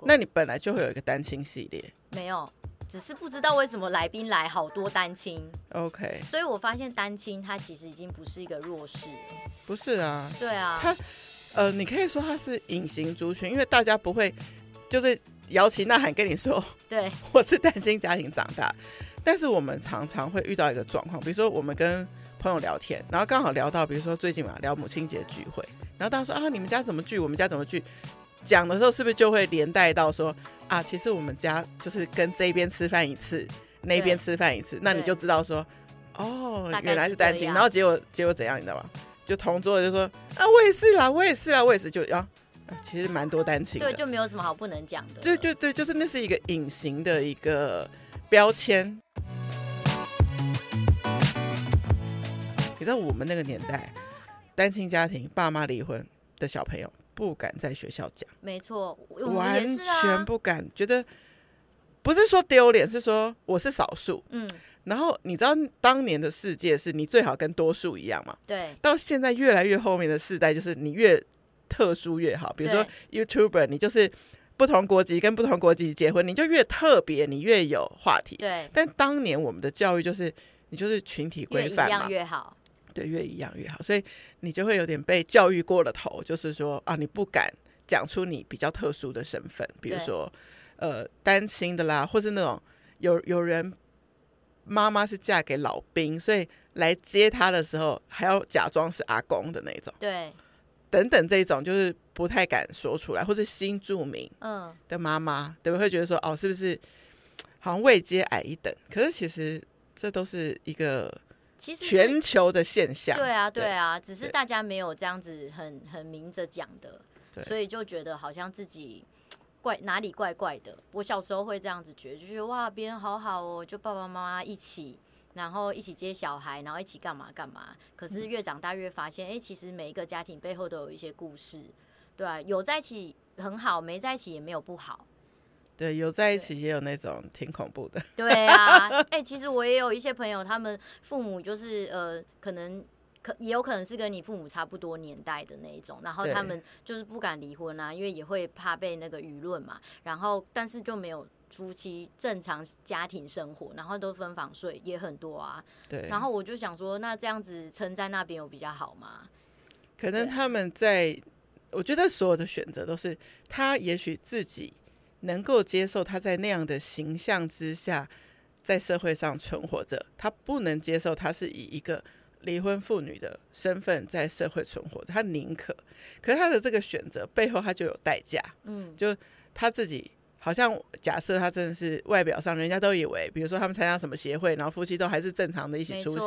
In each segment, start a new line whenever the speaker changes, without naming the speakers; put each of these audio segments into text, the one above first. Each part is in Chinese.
过。
那你本来就会有一个单亲系列？
没有，只是不知道为什么来宾来好多单亲。
OK，
所以我发现单亲他其实已经不是一个弱势了。
不是啊。
对啊。
他呃，你可以说他是隐形族群，因为大家不会就是摇旗呐喊跟你说，
对，我
是单亲家庭长大。但是我们常常会遇到一个状况，比如说我们跟朋友聊天，然后刚好聊到，比如说最近嘛，聊母亲节聚会，然后大家说啊，你们家怎么聚？我们家怎么聚？讲的时候是不是就会连带到说啊，其实我们家就是跟这边吃饭一次，那边吃饭一次，那你就知道说哦，原来是单亲。然后结果结果怎样，你知道吗？就同桌的就说啊，我也是啦，我也是啦，我也是就啊，其实蛮多单亲的，
对，就没有什么好不能讲的。
对对对，就是那是一个隐形的一个标签。你知道我们那个年代，单亲家庭、爸妈离婚的小朋友不敢在学校讲，
没错，
完全不敢，觉得不是说丢脸，是说我是少数。嗯，然后你知道当年的世界是你最好跟多数一样嘛？
对。
到现在越来越后面的世代，就是你越特殊越好。比如说 YouTuber，你就是不同国籍跟不同国籍结婚，你就越特别，你越有话题。
对。
但当年我们的教育就是你就是群体规范嘛，
越一样越好。
对，越一样越好，所以你就会有点被教育过了头，就是说啊，你不敢讲出你比较特殊的身份，比如说呃单亲的啦，或是那种有有人妈妈是嫁给老兵，所以来接他的时候还要假装是阿公的那种，
对，
等等这种就是不太敢说出来，或是新住民
嗯
的妈妈，对不对？会觉得说哦，是不是好像位阶矮一等？可是其实这都是一个。其实全球的现象，
对啊，对啊，只是大家没有这样子很很明着讲的，所以就觉得好像自己怪哪里怪怪的。我小时候会这样子觉得，就觉得哇，别人好好哦，就爸爸妈妈一起，然后一起接小孩，然后一起干嘛干嘛。可是越长大越发现，哎、嗯，其实每一个家庭背后都有一些故事，对啊，有在一起很好，没在一起也没有不好。
对，有在一起也有那种挺恐怖的。
对啊，哎、欸，其实我也有一些朋友，他们父母就是呃，可能可也有可能是跟你父母差不多年代的那一种，然后他们就是不敢离婚啊，因为也会怕被那个舆论嘛。然后，但是就没有夫妻正常家庭生活，然后都分房睡也很多啊。
对。
然后我就想说，那这样子撑在那边有比较好吗？
可能他们在，我觉得所有的选择都是他也许自己。能够接受他在那样的形象之下，在社会上存活着，他不能接受他是以一个离婚妇女的身份在社会存活着，他宁可，可是他的这个选择背后他就有代价，嗯，就他自己好像假设他真的是外表上人家都以为，比如说他们参加什么协会，然后夫妻都还是正常的一起出席，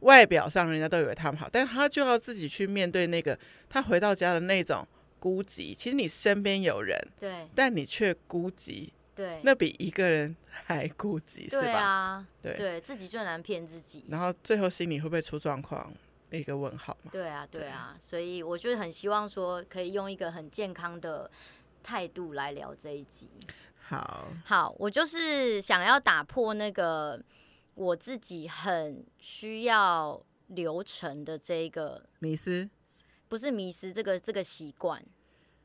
外表上人家都以为他们好，但他就要自己去面对那个他回到家的那种。孤寂，其实你身边有人，
对，
但你却孤寂，
对，
那比一个人还孤寂，是吧？
对啊，
对，
对自己最难骗自己，
然后最后心里会不会出状况？一个问号嘛。
对啊，对啊，所以我就很希望说，可以用一个很健康的态度来聊这一集。
好，
好，我就是想要打破那个我自己很需要流程的这个
迷失。
不是迷失这个这个习惯，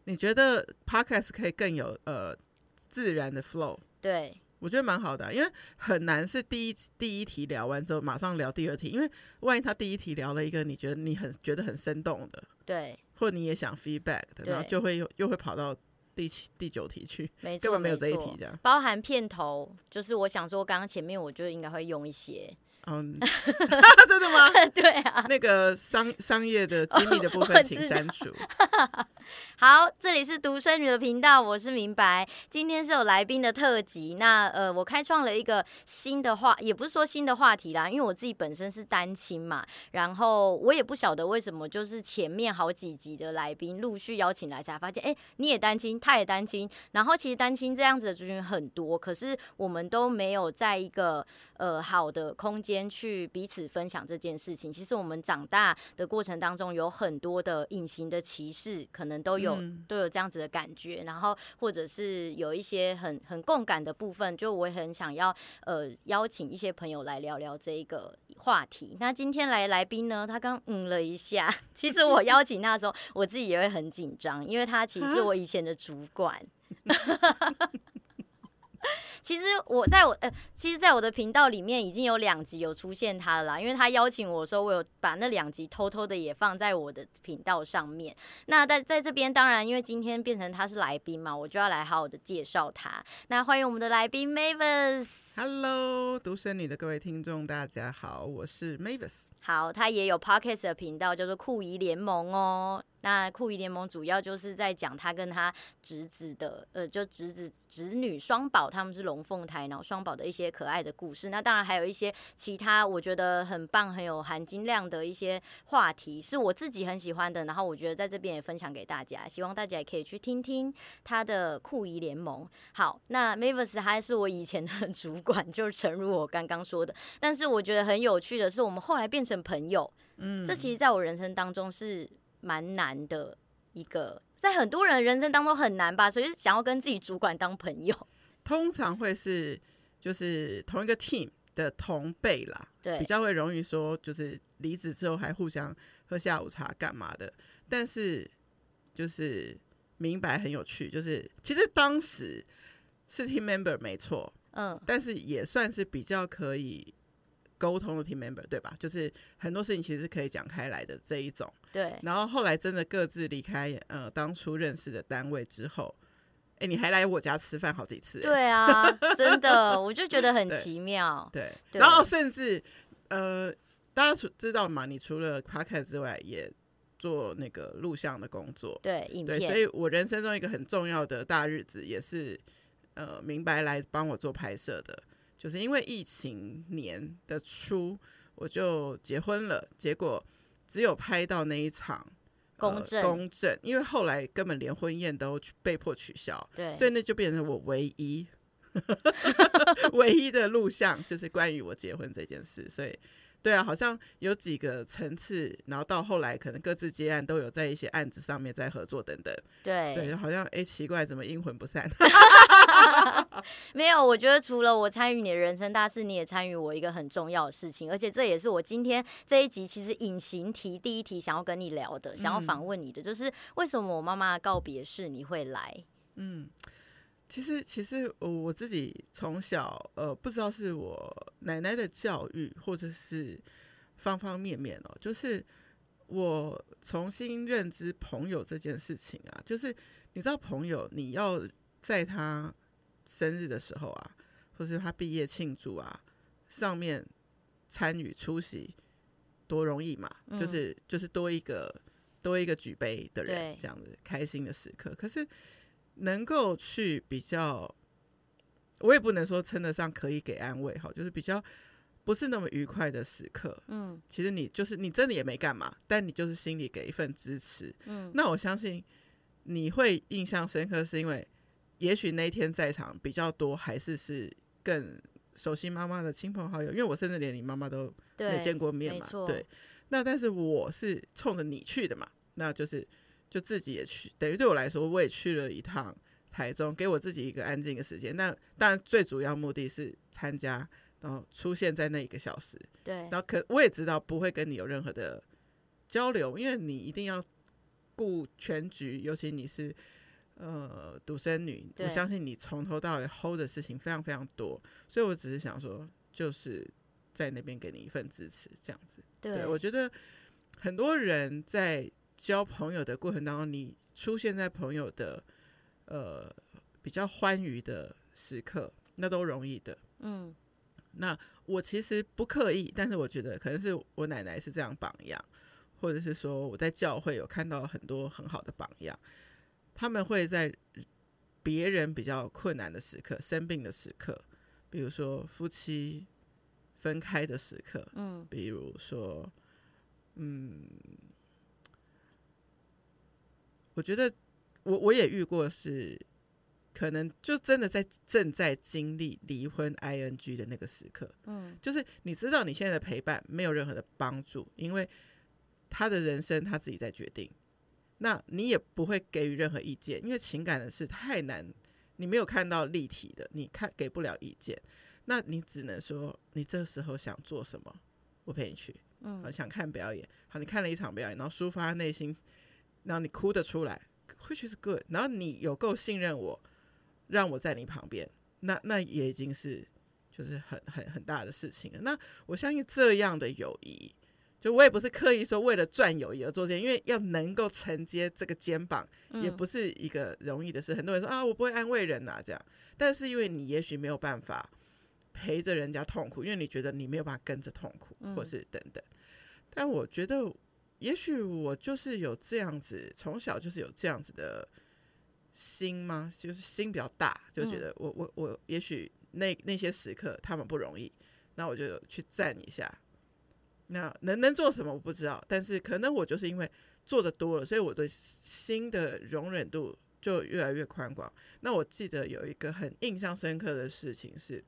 你觉得 podcast 可以更有呃自然的 flow？
对，
我觉得蛮好的啊，因为很难是第一第一题聊完之后马上聊第二题，因为万一他第一题聊了一个你觉得你很觉得很生动的，
对，
或你也想 feedback 的，然后就会又又会跑到第七第九题去，
没错，
根本没有这一题这样，
包含片头，就是我想说刚刚前面我就应该会用一些。
嗯，真的吗？
对啊，
那个商商业的机密的部分，请删除。
好，这里是独生女的频道，我是明白。今天是有来宾的特辑，那呃，我开创了一个新的话，也不是说新的话题啦，因为我自己本身是单亲嘛，然后我也不晓得为什么，就是前面好几集的来宾陆续邀请来，才发现，哎，你也单亲，他也单亲，然后其实单亲这样子的族群很多，可是我们都没有在一个呃好的空间。去彼此分享这件事情。其实我们长大的过程当中，有很多的隐形的歧视，可能都有、嗯、都有这样子的感觉。然后或者是有一些很很共感的部分，就我也很想要呃邀请一些朋友来聊聊这一个话题。那今天来来宾呢，他刚嗯了一下。其实我邀请他的时候，我自己也会很紧张，因为他其实是我以前的主管。其实我在我呃，其实，在我的频道里面已经有两集有出现他了啦，因为他邀请我说，我有把那两集偷偷的也放在我的频道上面。那在在这边，当然因为今天变成他是来宾嘛，我就要来好好的介绍他。那欢迎我们的来宾 Mavis。
Hello，独生女的各位听众，大家好，我是 Mavis。
好，他也有 Podcast 的频道，叫做酷姨联盟哦。那酷姨联盟主要就是在讲他跟他侄子的，呃，就侄子侄女双宝，他们是龙凤胎，然后双宝的一些可爱的故事。那当然还有一些其他我觉得很棒、很有含金量的一些话题，是我自己很喜欢的。然后我觉得在这边也分享给大家，希望大家也可以去听听他的酷姨联盟。好，那 Mavis 还是我以前 的主，就诚如我刚刚说的。但是我觉得很有趣的是，我们后来变成朋友。嗯，这其实在我人生当中是。蛮难的一个，在很多人人生当中很难吧，所以想要跟自己主管当朋友，
通常会是就是同一个 team 的同辈啦，对，比较会容易说就是离职之后还互相喝下午茶干嘛的。但是就是明白很有趣，就是其实当时是 team member 没错，嗯，但是也算是比较可以。沟通的 team member 对吧？就是很多事情其实是可以讲开来的这一种。
对。
然后后来真的各自离开呃当初认识的单位之后，哎，你还来我家吃饭好几次。
对啊，真的，我就觉得很奇妙。
对。对。然后甚至呃，大家知道嘛？你除了 podcast 之外，也做那个录像的工作。
对，影片。
对，所以我人生中一个很重要的大日子，也是呃明白来帮我做拍摄的。就是因为疫情年的初，我就结婚了，结果只有拍到那一场
公证，
公证，因为后来根本连婚宴都被迫取消，
对，
所以那就变成我唯一 唯一的录像，就是关于我结婚这件事，所以。对啊，好像有几个层次，然后到后来可能各自接案，都有在一些案子上面在合作等等。
对
对，好像哎，奇怪，怎么阴魂不散？
没有，我觉得除了我参与你的人生大事，你也参与我一个很重要的事情，而且这也是我今天这一集其实隐形题第一题想要跟你聊的，想要访问你的，嗯、就是为什么我妈妈告别式你会来？嗯。
其实，其实我自己从小，呃，不知道是我奶奶的教育，或者是方方面面哦，就是我重新认知朋友这件事情啊，就是你知道，朋友你要在他生日的时候啊，或是他毕业庆祝啊，上面参与出席，多容易嘛，嗯、就是就是多一个多一个举杯的人，这样子开心的时刻，可是。能够去比较，我也不能说称得上可以给安慰哈，就是比较不是那么愉快的时刻。嗯，其实你就是你真的也没干嘛，但你就是心里给一份支持。嗯，那我相信你会印象深刻，是因为也许那天在场比较多，还是是更熟悉妈妈的亲朋好友，因为我甚至连你妈妈都没见过面嘛。对，对，那但是我是冲着你去的嘛，那就是。就自己也去，等于对我来说，我也去了一趟台中，给我自己一个安静的时间。那当然，最主要目的是参加，然后出现在那一个小时。
对。
然后可我也知道不会跟你有任何的交流，因为你一定要顾全局，尤其你是呃独生女，我相信你从头到尾 hold 的事情非常非常多。所以我只是想说，就是在那边给你一份支持，这样子。
对。
对，我觉得很多人在。交朋友的过程当中，你出现在朋友的呃比较欢愉的时刻，那都容易的。嗯，那我其实不刻意，但是我觉得可能是我奶奶是这样榜样，或者是说我在教会有看到很多很好的榜样，他们会在别人比较困难的时刻、生病的时刻，比如说夫妻分开的时刻，嗯，比如说，嗯。我觉得我我也遇过，是可能就真的在正在经历离婚 ing 的那个时刻，嗯，就是你知道你现在的陪伴没有任何的帮助，因为他的人生他自己在决定，那你也不会给予任何意见，因为情感的事太难，你没有看到立体的，你看给不了意见，那你只能说你这时候想做什么，我陪你去，嗯，想看表演，好，你看了一场表演，然后抒发内心。然后你哭得出来，which is good。然后你有够信任我，让我在你旁边，那那也已经是就是很很很大的事情了。那我相信这样的友谊。就我也不是刻意说为了赚友谊而做这件，因为要能够承接这个肩膀，也不是一个容易的事。很多人说啊，我不会安慰人呐、这样。但是因为你也许没有办法陪着人家痛苦，因为你觉得你没有办法跟着痛苦，或是等等。但我觉得，也许我就是有这样子，从小就是有这样子的心吗？就是心比较大，就觉得我我我，也许那那些时刻他们不容易，那我就去站一下。那能能做什么我不知道，但是可能我就是因为做的多了，所以我的心的容忍度就越来越宽广。那我记得有一个很印象深刻的事情是，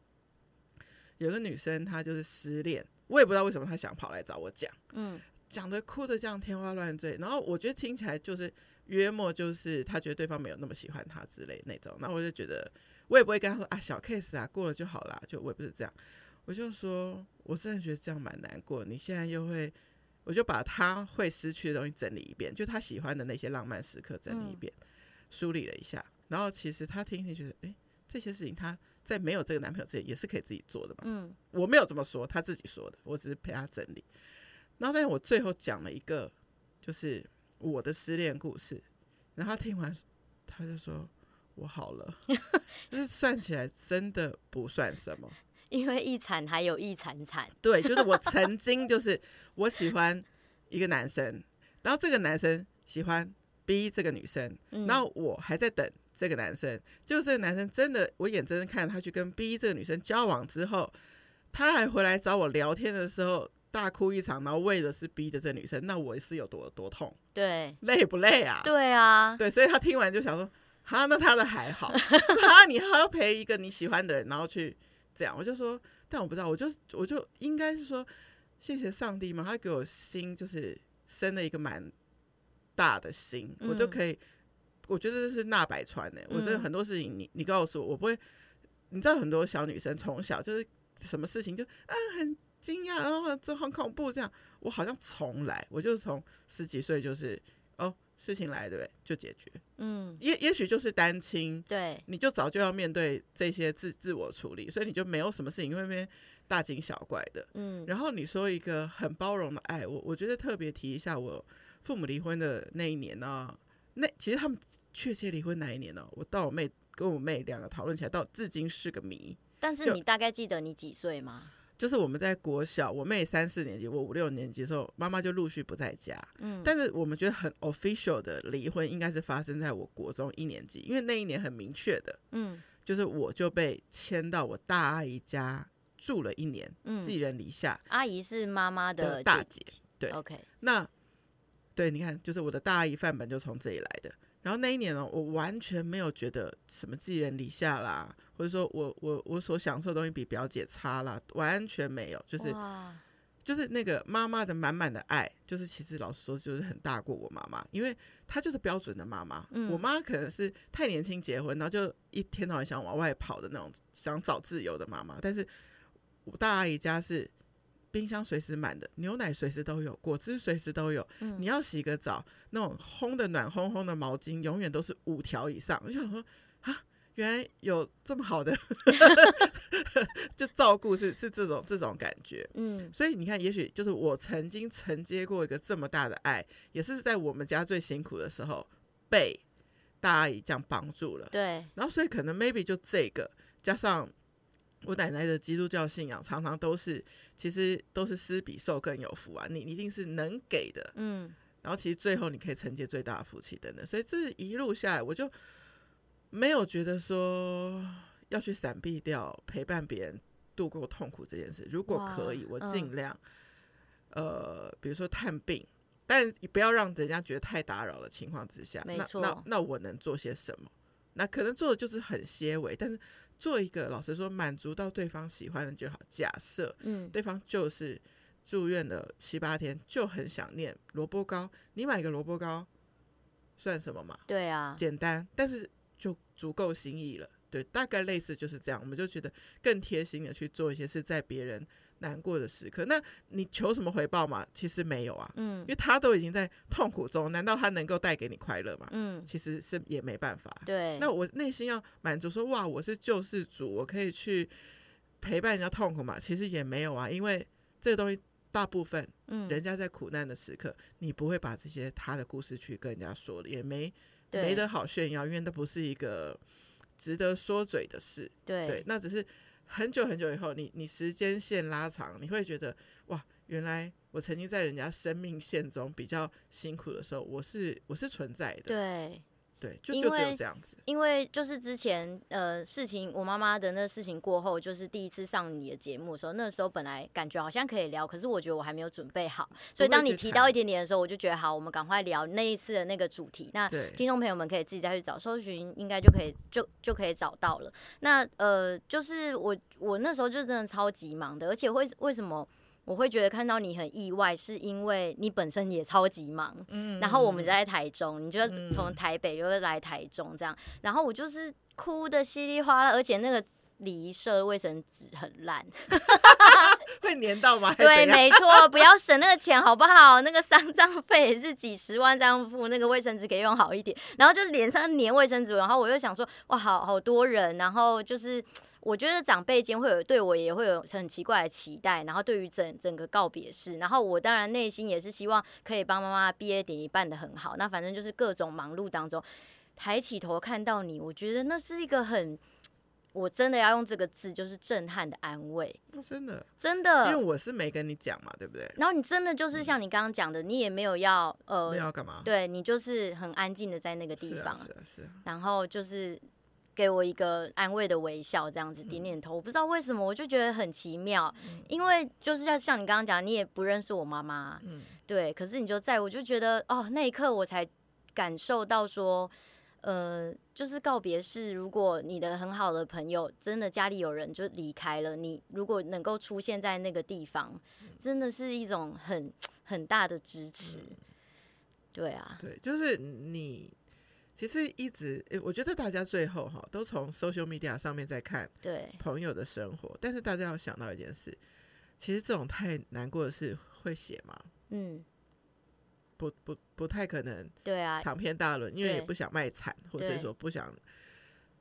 有个女生她就是失恋，我也不知道为什么她想跑来找我讲，嗯，讲的哭的这样天花乱坠，然后我觉得听起来就是约莫就是他觉得对方没有那么喜欢他之类那种，那我就觉得我也不会跟他说啊小 case 啊过了就好啦，就我也不是这样。我就说，我真的觉得这样蛮难过。你现在又会，我就把他会失去的东西整理一遍，就他喜欢的那些浪漫时刻整理一遍，嗯、梳理了一下。然后其实他听听觉得，哎，这些事情他在没有这个男朋友之前也是可以自己做的嘛。嗯，我没有这么说，他自己说的，我只是陪他整理。然后，但是我最后讲了一个，就是我的失恋故事。然后他听完，他就说我好了，就是算起来真的不算什么。
因为一惨还有一惨惨，
对，就是我曾经就是我喜欢一个男生，然后这个男生喜欢 B 这个女生，然后我还在等这个男生，就这个男生真的我眼睁睁看他去跟 B 这个女生交往之后，他还回来找我聊天的时候大哭一场，然后为的是逼着这女生，那我是有多多痛？
对，
累不累啊？
对啊，
对，所以他听完就想说，哈，那他的还好，哈，你还要陪一个你喜欢的人，然后去。这样我就说，但我不知道，我就我就应该是说，谢谢上帝嘛，他给我心就是生了一个蛮大的心，嗯、我就可以，我觉得这是纳百川的。我真的很多事情你，你你告诉我，我不会，你知道很多小女生从小就是什么事情就啊很惊讶，然后这很恐怖这样，我好像从来，我就从十几岁就是哦。事情来对不对？就解决。嗯，也也许就是单亲，
对，
你就早就要面对这些自自我处理，所以你就没有什么事情会变大惊小怪的。嗯，然后你说一个很包容的爱，我我觉得特别提一下，我父母离婚的那一年呢、啊，那其实他们确切离婚哪一年呢、啊？我到我妹跟我妹两个讨论起来，到至今是个谜。
但是你大概记得你几岁吗？
就是我们在国小，我妹三四年级，我五六年级的时候，妈妈就陆续不在家。嗯，但是我们觉得很 official 的离婚应该是发生在我国中一年级，因为那一年很明确的，嗯，就是我就被迁到我大阿姨家住了一年，嗯，寄人篱下。
阿姨是妈妈的，
的大姐，对
，OK。
那对，你看，就是我的大阿姨范本就从这里来的。然后那一年呢，我完全没有觉得什么寄人篱下啦，或者说我我我所享受的东西比表姐差啦，完全没有，就是就是那个妈妈的满满的爱，就是其实老实说就是很大过我妈妈，因为她就是标准的妈妈。嗯、我妈可能是太年轻结婚，然后就一天到晚想往外跑的那种，想找自由的妈妈。但是我大阿姨家是。冰箱随时满的，牛奶随时都有，果汁随时都有。嗯、你要洗个澡，那种烘的暖烘烘的毛巾永远都是五条以上。我就想说啊，原来有这么好的 就照顾是是这种这种感觉。嗯，所以你看，也许就是我曾经承接过一个这么大的爱，也是在我们家最辛苦的时候被大阿姨这样帮助了。
对，
然后所以可能 maybe 就这个加上。我奶奶的基督教信仰常常都是，其实都是施比受更有福啊！你一定是能给的，嗯，然后其实最后你可以承接最大的福气等等，所以这一路下来，我就没有觉得说要去闪避掉陪伴别人度过痛苦这件事。如果可以，我尽量，嗯、呃，比如说探病，但不要让人家觉得太打扰的情况之下，那那那我能做些什么？那可能做的就是很些微，但是。做一个，老实说，满足到对方喜欢的就好。假设，嗯，对方就是住院了七八天，就很想念萝卜糕，你买个萝卜糕算什么嘛？
对啊，
简单，但是就足够心意了。对，大概类似就是这样。我们就觉得更贴心的去做一些是在别人难过的时刻。那你求什么回报嘛？其实没有啊，嗯，因为他都已经在痛苦中，难道他能够带给你快乐吗？嗯，其实是也没办法。
对，
那我内心要满足说，哇，我是救世主，我可以去陪伴人家痛苦嘛？其实也没有啊，因为这个东西。大部分，嗯，人家在苦难的时刻，嗯，你不会把这些他的故事去跟人家说的，也没没得好炫耀，因为那不是一个值得说嘴的事。对，对，那只是很久很久以后，你你时间线拉长，你会觉得哇，原来我曾经在人家生命线中比较辛苦的时候，我是我是存在的。
对。
对，就就只有这样子。
因为就是之前呃事情，我妈妈的那事情过后，就是第一次上你的节目的时候，那时候本来感觉好像可以聊，可是我觉得我还没有准备好，所以当你提到一点点的时候，我就觉得好，我们赶快聊那一次的那个主题。那听众朋友们可以自己再去找搜寻，应该就可以就就可以找到了。那呃，就是我我那时候就真的超级忙的，而且为为什么？我会觉得看到你很意外，是因为你本身也超级忙，嗯，然后我们在台中，你就从台北又来台中这样，然后我就是哭的稀里哗啦，而且那个礼仪社的卫生纸很烂，
会粘到吗？
对，没错，不要省那个钱好不好？那个丧葬费也是几十万这样付，那个卫生纸可以用好一点，然后就脸上粘卫生纸，然后我又想说，哇，好好多人，然后就是。我觉得长辈间会有对我也会有很奇怪的期待，然后对于整整个告别式，然后我当然内心也是希望可以帮妈妈毕业典礼办得很好。那反正就是各种忙碌当中，抬起头看到你，我觉得那是一个很，我真的要用这个字，就是震撼的安慰。
真的，
真的，
因为我是没跟你讲嘛，对不对？
然后你真的就是像你刚刚讲的，你也没有要呃，
没有要干嘛？
对，你就是很安静的在那个地方，
是啊，是啊，是啊，
然后就是。给我一个安慰的微笑，这样子点点头。我不知道为什么，我就觉得很奇妙。因为就是像像你刚刚讲，你也不认识我妈妈，嗯对。可是你就在我就觉得哦，那一刻我才感受到说，呃，就是告别式，如果你的很好的朋友真的家里有人就离开了，你如果能够出现在那个地方，真的是一种很很大的支持。对啊，
对，就是你。其实一直，我觉得大家最后哈都从 social media 上面在看对朋友的生活，但是大家要想到一件事，其实这种太难过的事会写吗？嗯，不不不太可能。对啊，长篇大论，因为也不想卖惨，或者说不想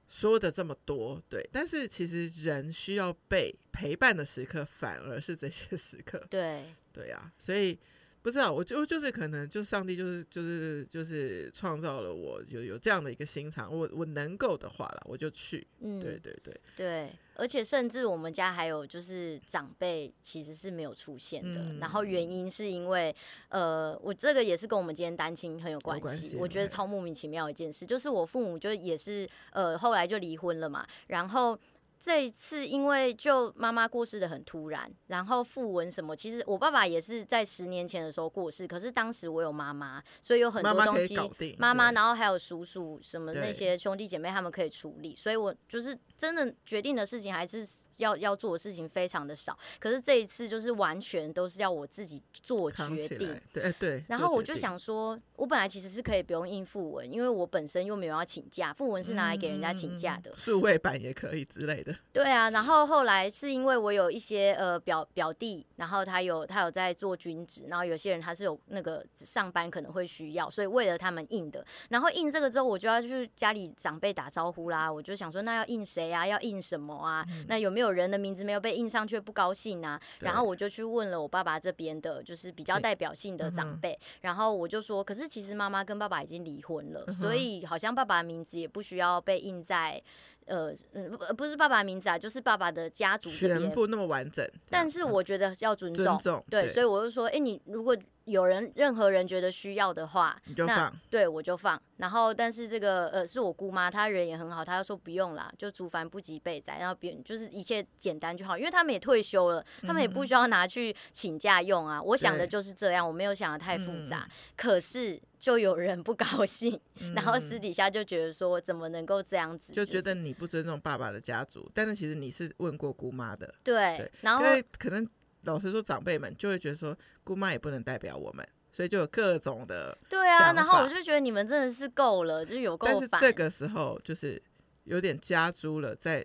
说的这么多。对，但是其实人需要被陪伴的时刻，反而是这些时刻。对对啊，所以。不知道，我就就是可能，就上帝就是就是就是创造了我，有有这样的一个心肠，我我能够的话了，我就去。嗯，对对对
对，而且甚至我们家还有就是长辈其实是没有出现的，嗯、然后原因是因为呃，我这个也是跟我们今天单亲很有关系我觉得超莫名其妙一件事，就是我父母就也是呃后来就离婚了嘛，然后。这一次，因为就妈妈过世的很突然，然后复文什么，其实我爸爸也是在十年前的时候过世，可是当时我有妈妈，所以有很多东西，妈妈，然后还有叔叔什么那些兄弟姐妹他们可以处理，所以我就是真的决定的事情还是要要做的事情非常的少，可是这一次就是完全都是要我自己做决定，
对对，
然后我就想说，我本来其实是可以不用印訃闻，因为我本身又没有要请假，复文是拿来给人家请假的，
数位版也可以之类的。
对啊，然后后来是因为我有一些呃表表弟，然后他有他有在做军职，然后有些人他是有那个上班可能会需要，所以为了他们印的。然后印这个之后，我就要去家里长辈打招呼啦。我就想说，那要印谁啊？要印什么啊？嗯、那有没有人的名字没有被印上去不高兴啊？然后我就去问了我爸爸这边的，就是比较代表性的长辈。然后我就说，可是其实妈妈跟爸爸已经离婚了，所以好像爸爸的名字也不需要被印在。呃嗯，不不是爸爸名字啊，就是爸爸的家族
全部那么完整。
但是我觉得要尊重，
尊重
对，对，所以我就说，哎、欸，你如果。有人任何人觉得需要的话，
你就放，
对我就放。然后，但是这个呃是我姑妈，她人也很好，她就说不用啦，就族繁不及备载，然后别人就是一切简单就好，因为他们也退休了，他们也不需要拿去请假用啊。嗯、我想的就是这样，我没有想的太复杂。可是就有人不高兴，嗯、然后私底下就觉得说怎么能够这样子，
就觉得你不尊重爸爸的家族。但是其实你是问过姑妈的，
对，对然后
可能老实说，长辈们就会觉得说姑妈也不能代表我们。所以就有各种的，
对啊，然后我就觉得你们真的是够了，就是有够烦。
但是这个时候就是有点加诸了在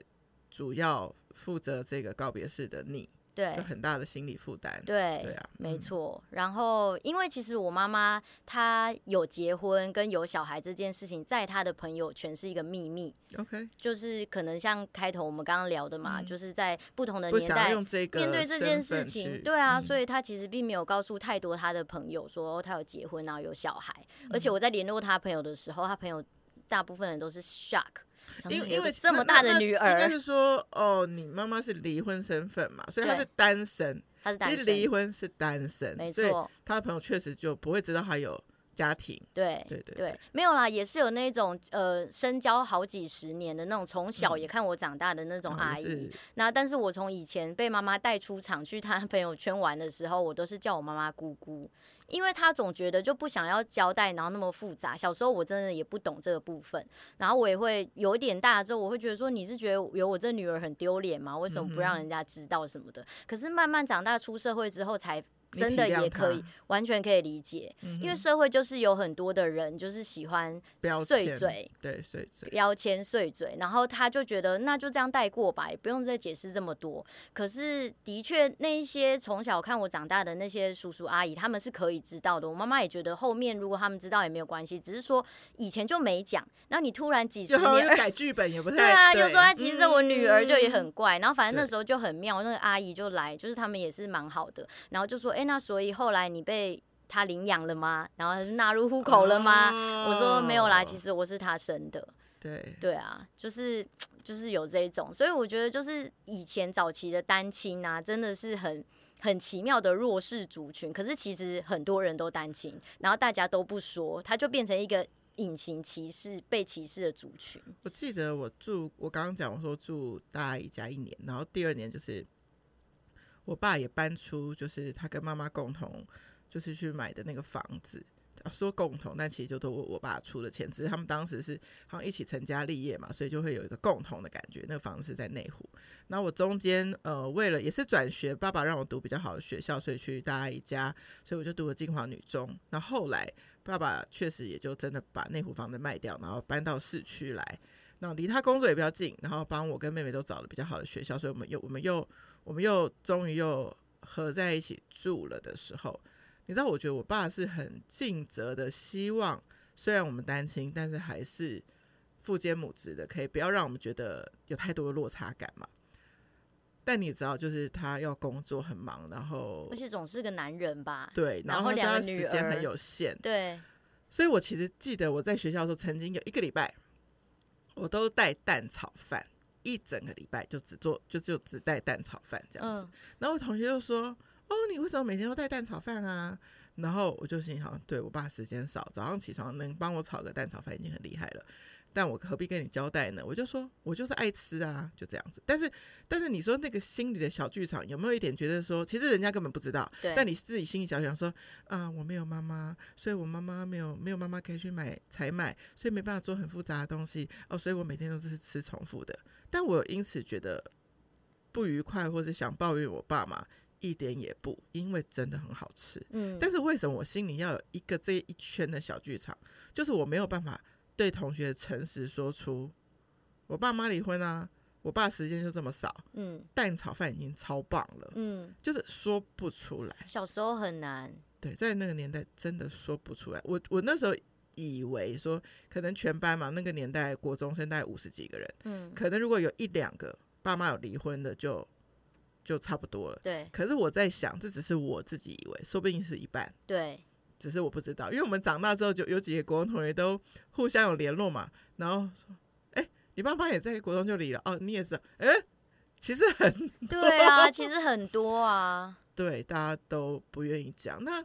主要负责这个告别式的你。
对，
有很大的心理负担。
对，
对啊，
没错。然后，因为其实我妈妈她有结婚跟有小孩这件事情，在她的朋友圈是一个秘密。
OK，
就是可能像开头我们刚刚聊的嘛，
嗯、
就是在不同的年代面对这件事情，对啊，
嗯、
所以她其实并没有告诉太多她的朋友说她有结婚然后有小孩。嗯、而且我在联络她朋友的时候，她朋友大部分人都是 shock。
因为因为
这么大的女儿，
应该是说哦，你妈妈是离婚身份嘛，所以她是单身，
她是单身，
其实离婚是单身，
没错，
所以她的朋友确实就不会知道她有家庭。
对
对对
对，没有啦，也是有那种呃深交好几十年的那种，从小也看我长大的那种阿姨。嗯、那但是我从以前被妈妈带出场去她朋友圈玩的时候，我都是叫我妈妈姑姑。因为她总觉得就不想要交代，然后那么复杂。小时候我真的也不懂这个部分，然后我也会有点大之后，我会觉得说，你是觉得有我这女儿很丢脸吗？为什么不让人家知道什么的？可是慢慢长大出社会之后才。真的也可以，完全可以理解，嗯、因为社会就是有很多的人就是喜欢碎嘴，
对碎嘴
标签碎嘴，然后他就觉得那就这样带过吧，也不用再解释这么多。可是的确，那一些从小看我长大的那些叔叔阿姨，他们是可以知道的。我妈妈也觉得后面如果他们知道也没有关系，只是说以前就没讲。然后你突然几十年
改剧本也不 太
对啊，
对
就说其实我女儿就也很怪。嗯、然后反正那时候就很妙，那个阿姨就来，就是他们也是蛮好的，然后就说哎。那所以后来你被他领养了吗？然后纳入户口了吗？哦、我说没有啦，其实我是他生的。
对
对啊，就是就是有这一种，所以我觉得就是以前早期的单亲啊，真的是很很奇妙的弱势族群。可是其实很多人都单亲，然后大家都不说，他就变成一个隐形歧视、被歧视的族群。
我记得我住，我刚刚讲我说住大阿姨家一年，然后第二年就是。我爸也搬出，就是他跟妈妈共同，就是去买的那个房子。说共同，但其实就都我我爸出的钱，只是他们当时是好像一起成家立业嘛，所以就会有一个共同的感觉。那个房子在内湖。那我中间呃，为了也是转学，爸爸让我读比较好的学校，所以去大阿姨家，所以我就读了金华女中。那后来爸爸确实也就真的把内湖房子卖掉，然后搬到市区来。那离他工作也比较近，然后帮我跟妹妹都找了比较好的学校，所以我们又我们又。我们又终于又合在一起住了的时候，你知道，我觉得我爸是很尽责的，希望虽然我们单亲，但是还是父兼母职的，可以不要让我们觉得有太多的落差感嘛。但你知道，就是他要工作很忙，然后
而且总是个男人吧？
对，然后两个时间很有限，
对。
所以我其实记得我在学校的时候，曾经有一个礼拜，我都带蛋炒饭。一整个礼拜就只做，就只有只带蛋炒饭这样子。嗯、然后我同学就说：“哦，你为什么每天都带蛋炒饭啊？”然后我就心想：“对我爸时间少，早上起床能帮我炒个蛋炒饭已经很厉害了。”但我何必跟你交代呢？我就说，我就是爱吃啊，就这样子。但是，但是你说那个心里的小剧场有没有一点觉得说，其实人家根本不知道。
对。
但你自己心里想想说，啊，我没有妈妈，所以我妈妈没有没有妈妈可以去买采买，所以没办法做很复杂的东西哦，所以我每天都是吃重复的。但我因此觉得不愉快，或者想抱怨我爸妈，一点也不，因为真的很好吃。嗯。但是为什么我心里要有一个这一圈的小剧场？就是我没有办法。对同学诚实说出，我爸妈离婚啊，我爸时间就这么少，嗯，蛋炒饭已经超棒了，嗯，就是说不出来。
小时候很难，
对，在那个年代真的说不出来。我我那时候以为说，可能全班嘛，那个年代国中生大概五十几个人，嗯，可能如果有一两个爸妈有离婚的就，就就差不多了，
对。可
是我在想，这只是我自己以为，说不定是一半，
对。
只是我不知道，因为我们长大之后就有几个国中同学都互相有联络嘛，然后说：“哎、欸，你爸妈也在国中就离了哦，你也是？哎、欸，其实很
对啊，其实很多啊，
对，大家都不愿意讲。那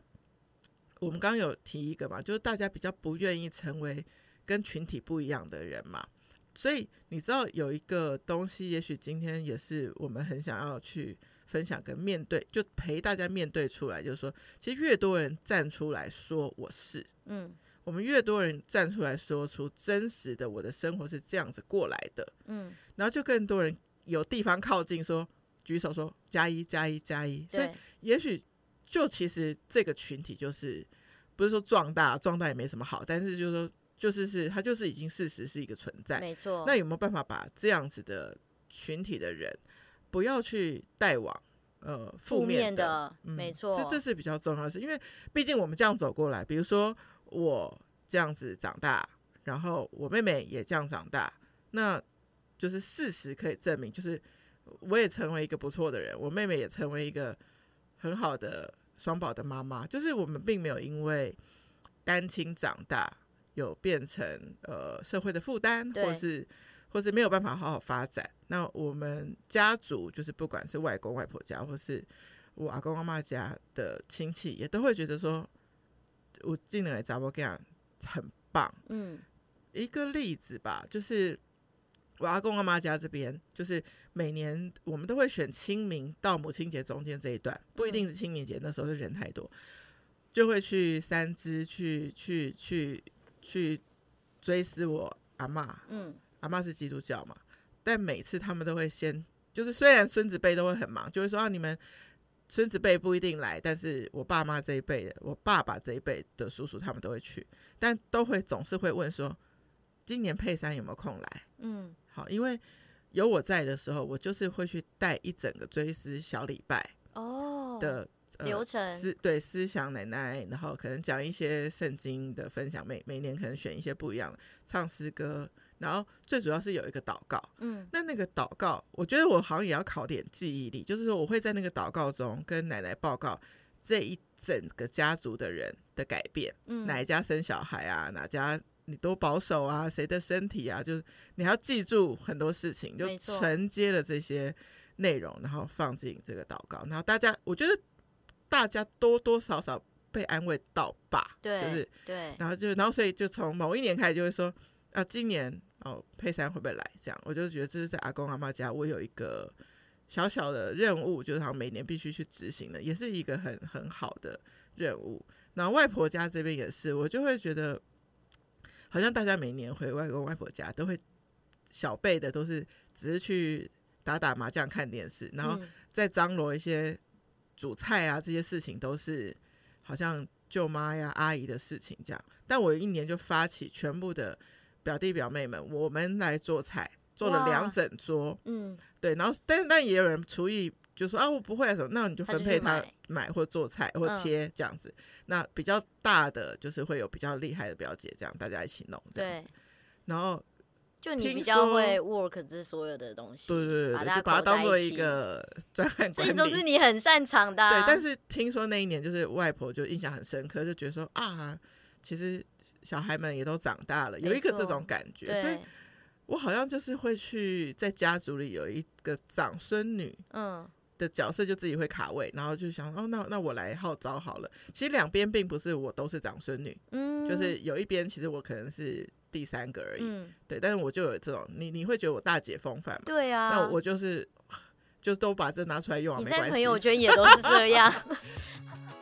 我们刚刚有提一个嘛，就是大家比较不愿意成为跟群体不一样的人嘛，所以你知道有一个东西，也许今天也是我们很想要去。”分享跟面对，就陪大家面对出来，就是说，其实越多人站出来说我是，嗯，我们越多人站出来说出真实的我的生活是这样子过来的，嗯，然后就更多人有地方靠近，说举手说加一加一加一，所以也许就其实这个群体就是不是说壮大，壮大也没什么好，但是就是说就是是它就是已经事实是一个存在，
没错。
那有没有办法把这样子的群体的人不要去带往呃负面的？面的
嗯、没错，
这这是比较重要的事，因为毕竟我们这样走过来，比如说我这样子长大，然后我妹妹也这样长大，那就是事实可以证明，就是我也成为一个不错的人，我妹妹也成为一个很好的双宝的妈妈，就是我们并没有因为单亲长大。有变成呃社会的负担，或是或是没有办法好好发展。那我们家族就是不管是外公外婆家，或是我阿公阿妈家的亲戚，也都会觉得说，我进来查波干很棒。嗯，一个例子吧，就是我阿公阿妈家这边，就是每年我们都会选清明到母亲节中间这一段，不一定是清明节，那时候是人太多，就会去三支去去去。去去追思我阿嬷，嗯，阿嬷是基督教嘛，但每次他们都会先，就是虽然孙子辈都会很忙，就会说啊，你们孙子辈不一定来，但是我爸妈这一辈的，我爸爸这一辈的叔叔他们都会去，但都会总是会问说，今年佩珊有没有空来？嗯，好，因为有我在的时候，我就是会去带一整个追思小礼拜哦的。呃、
流程
思对思想奶奶，然后可能讲一些圣经的分享，每每年可能选一些不一样的唱诗歌，然后最主要是有一个祷告。嗯，那那个祷告，我觉得我好像也要考点记忆力，就是说我会在那个祷告中跟奶奶报告这一整个家族的人的改变。嗯，哪一家生小孩啊？哪家你多保守啊？谁的身体啊？就是你还要记住很多事情，就承接了这些内容，然后放进这个祷告，然后大家我觉得。大家多多少少被安慰到吧，
对，
就是
对，
然后就然后所以就从某一年开始就会说啊，今年哦佩珊会不会来？这样我就觉得这是在阿公阿妈家，我有一个小小的任务，就是他每年必须去执行的，也是一个很很好的任务。然后外婆家这边也是，我就会觉得好像大家每年回外公外婆家都会小辈的都是只是去打打麻将、看电视，然后再张罗一些。煮菜啊，这些事情都是好像舅妈呀、阿姨的事情这样。但我一年就发起全部的表弟表妹们，我们来做菜，做了两整桌。嗯，对。然后，但但也有人厨艺就说啊，我不会什么，那你就分配他买或做菜或切这样子。嗯、那比较大的就是会有比较厉害的表姐，这样大家一起弄这样子。对。然后。
就你比较会 work 这所有的东西，
对对对，就把它当做一个 专案
这都是你很擅长的、啊。
对，但是听说那一年就是外婆就印象很深刻，就觉得说啊，其实小孩们也都长大了，有一个这种感觉，所以我好像就是会去在家族里有一个长孙女，嗯，的角色就自己会卡位，然后就想哦，那那我来号召好了。其实两边并不是我都是长孙女，嗯，就是有一边其实我可能是。第三个而已，嗯、对，但是我就有这种，你你会觉得我大姐风范吗？
对啊，
那我就是，就都把这拿出来用啊，
你在朋友圈也都是这样。